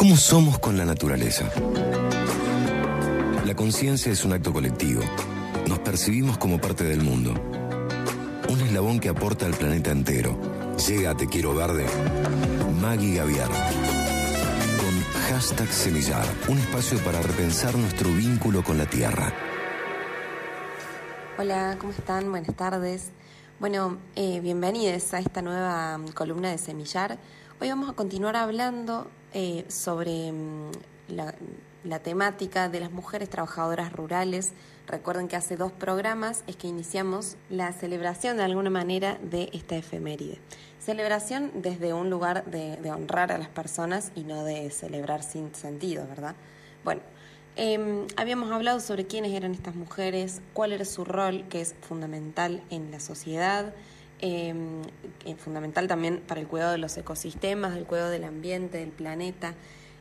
¿Cómo somos con la naturaleza? La conciencia es un acto colectivo. Nos percibimos como parte del mundo. Un eslabón que aporta al planeta entero. Llega a Te Quiero Verde. Maggie Gaviar. Con hashtag Semillar. Un espacio para repensar nuestro vínculo con la tierra. Hola, ¿cómo están? Buenas tardes. Bueno, eh, bienvenidos a esta nueva mm, columna de Semillar. Hoy vamos a continuar hablando eh, sobre mm, la, temática de las mujeres trabajadoras rurales. Recuerden que hace dos programas es que iniciamos la celebración de alguna manera de esta efeméride. Celebración desde un lugar de, honrar a las personas y no de celebrar sin sentido, ¿verdad? Bueno, em, habíamos hablado sobre quiénes eran estas mujeres, cuál era su rol, que es fundamental en la sociedad, Em, eh, fundamental también para el cuidado de los ecosistemas, el cuidado del ambiente, del planeta.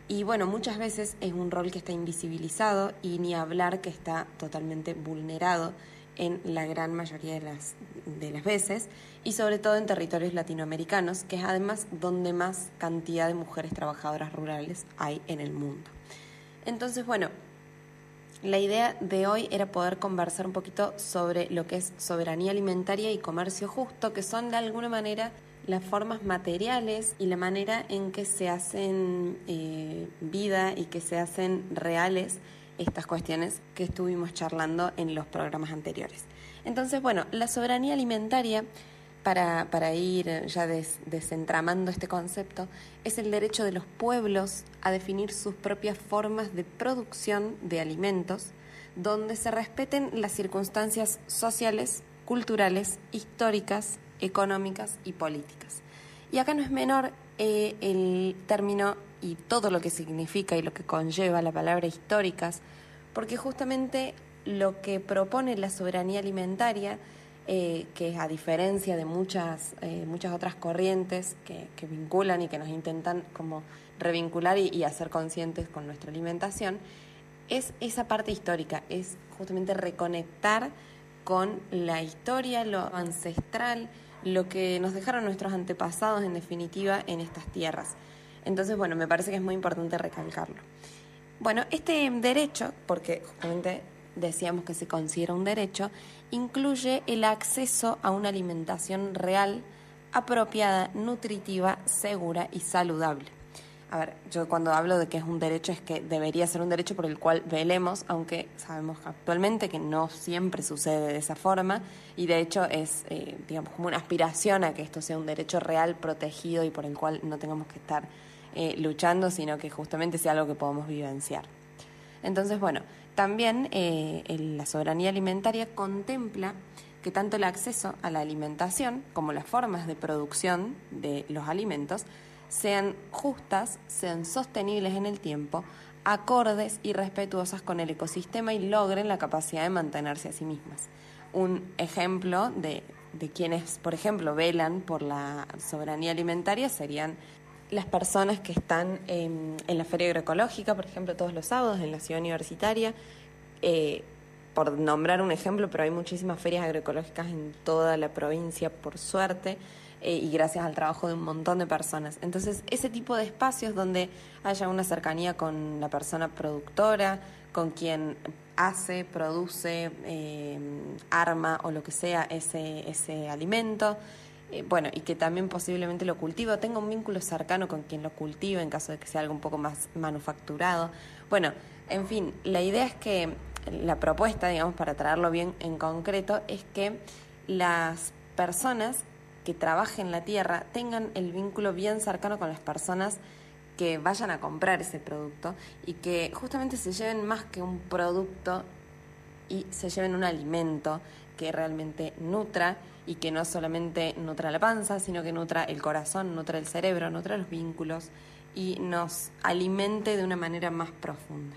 Y bueno, muchas veces es un rol que está invisibilizado y ni hablar que está totalmente vulnerado en la gran mayoría de las, de las veces y sobre todo en territorios latinoamericanos, que es además donde más cantidad de mujeres trabajadoras rurales hay en el mundo. Entonces, bueno, la idea de hoy era poder conversar un poquito sobre lo que es soberanía alimentaria y comercio justo, que son de alguna manera las formas materiales y la manera en que se hacen eh, vida y que se hacen reales estas cuestiones que estuvimos charlando en los programas anteriores. Entonces, bueno, la soberanía alimentaria para, ir ya desentramando este concepto, es el derecho de los pueblos a definir sus propias formas de producción de alimentos, donde se respeten las circunstancias sociales, culturales, históricas, económicas y políticas. Y acá no es menor eh, el término y todo lo que significa y lo que conlleva la palabra históricas, porque justamente lo que propone la soberanía alimentaria eh, que a diferencia de muchas, eh, muchas otras corrientes que, vinculan y que nos intentan como revincular y, hacer conscientes con nuestra alimentación, es esa parte histórica, es justamente reconectar con la historia, lo ancestral, lo que nos dejaron nuestros antepasados en definitiva en estas tierras. Entonces, bueno, me parece que es muy importante recalcarlo. Bueno, este derecho, porque justamente decíamos que se considera un derecho, incluye el acceso a una alimentación real, apropiada, nutritiva, segura y saludable. A ver, yo cuando hablo de que es un derecho es que debería ser un derecho por el cual velemos, aunque sabemos actualmente que no siempre sucede de esa forma y de hecho es, eh, digamos, como una aspiración a que esto sea un derecho real, protegido y por el cual no tengamos que estar eh, luchando, sino que justamente sea algo que podamos vivenciar. Entonces, bueno, también eh, la soberanía alimentaria contempla que tanto el acceso a la alimentación como las formas de producción de los alimentos sean justas, sean sostenibles en el tiempo, acordes y respetuosas con el ecosistema y logren la capacidad de mantenerse a sí mismas. Un ejemplo de, de quienes, por ejemplo, velan por la soberanía alimentaria serían las personas que están en la Feria Agroecológica, por ejemplo, todos los sábados en la ciudad universitaria, eh, por nombrar un ejemplo, pero hay muchísimas ferias agroecológicas en toda la provincia, por suerte, eh, y gracias al trabajo de un montón de personas. Entonces, ese tipo de espacios donde haya una cercanía con la persona productora, con quien hace, produce, eh, arma o lo que sea ese, ese alimento, eh, bueno, y que también posiblemente lo cultiva, tenga un vínculo cercano con quien lo cultiva en caso de que sea algo un poco más manufacturado. Bueno, en fin, la idea es que la propuesta, digamos, para traerlo bien en concreto, es que las personas que trabajen la tierra tengan el vínculo bien cercano con las personas que vayan a comprar ese producto y que justamente se lleven más que un producto y se lleven un alimento que realmente nutra y que no solamente nutra la panza, sino que nutra el corazón, nutra el cerebro, nutra los vínculos y nos alimente de una manera más profunda.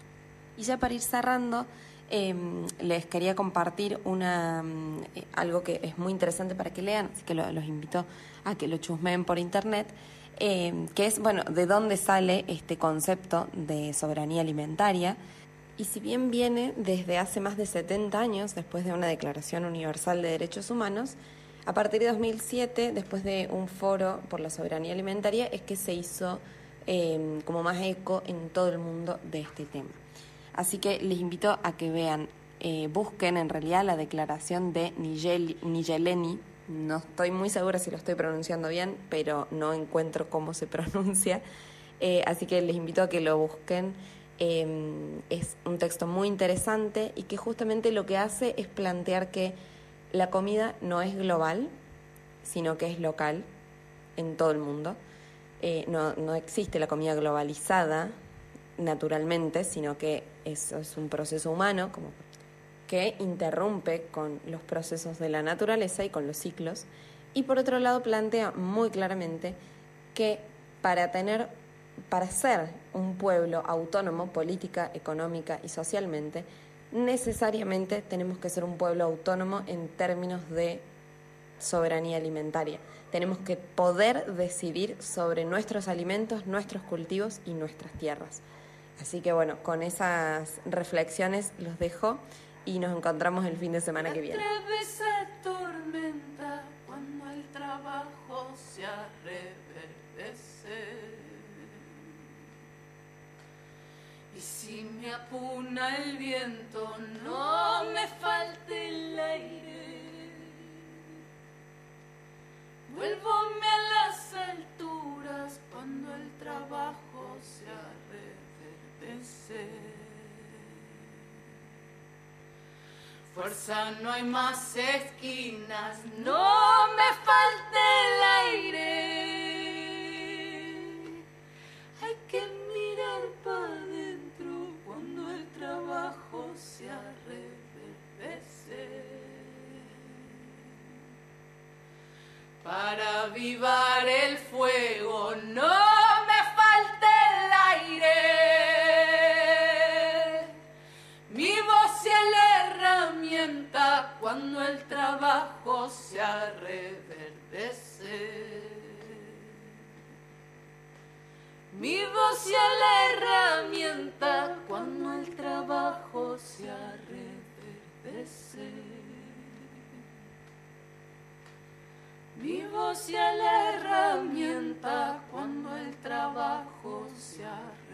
Y ya para ir cerrando, em, les quería compartir una, mm, eh, algo que es muy interesante para que lean, así que los invito a que lo chusmeen por internet, em, que es, bueno, de dónde sale este concepto de soberanía alimentaria. Y si bien viene desde hace más de 70 años, después de una Declaración Universal de Derechos Humanos, a partir de 2007, después de un foro por la soberanía alimentaria, es que se hizo em, como más eco en todo el mundo de este tema. Así que les invito a que vean, eh, busquen en realidad la declaración de Nigeleni, no estoy muy segura si lo estoy pronunciando bien, pero no encuentro cómo se pronuncia, eh, así que les invito a que lo busquen. Em, es un texto muy interesante y que justamente lo que hace es plantear que la comida no es global, sino que es local en todo el mundo. Eh, no, no, existe la comida globalizada naturalmente, sino que eso es un proceso humano como que interrumpe con los procesos de la naturaleza y con los ciclos. Y por otro lado plantea muy claramente que para tener para ser un pueblo autónomo política, económica y socialmente, necesariamente tenemos que ser un pueblo autónomo en términos de soberanía alimentaria. Tenemos que poder decidir sobre nuestros alimentos, nuestros cultivos y nuestras tierras. Así que bueno, con esas reflexiones los dejo y nos encontramos el fin de semana que viene. Si me apuna el viento, no me falte el aire. Vuelvome a las alturas cuando el trabajo se reverdece. Fuerza, no hay más esquinas, no me falte el aire. Avivar el fuego no me falte el aire. Mi voz es la herramienta cuando el trabajo se reverdece. Mi voz es la herramienta cuando el trabajo se reverdece. Mi voz sea la herramienta cuando el trabajo se arreverdece.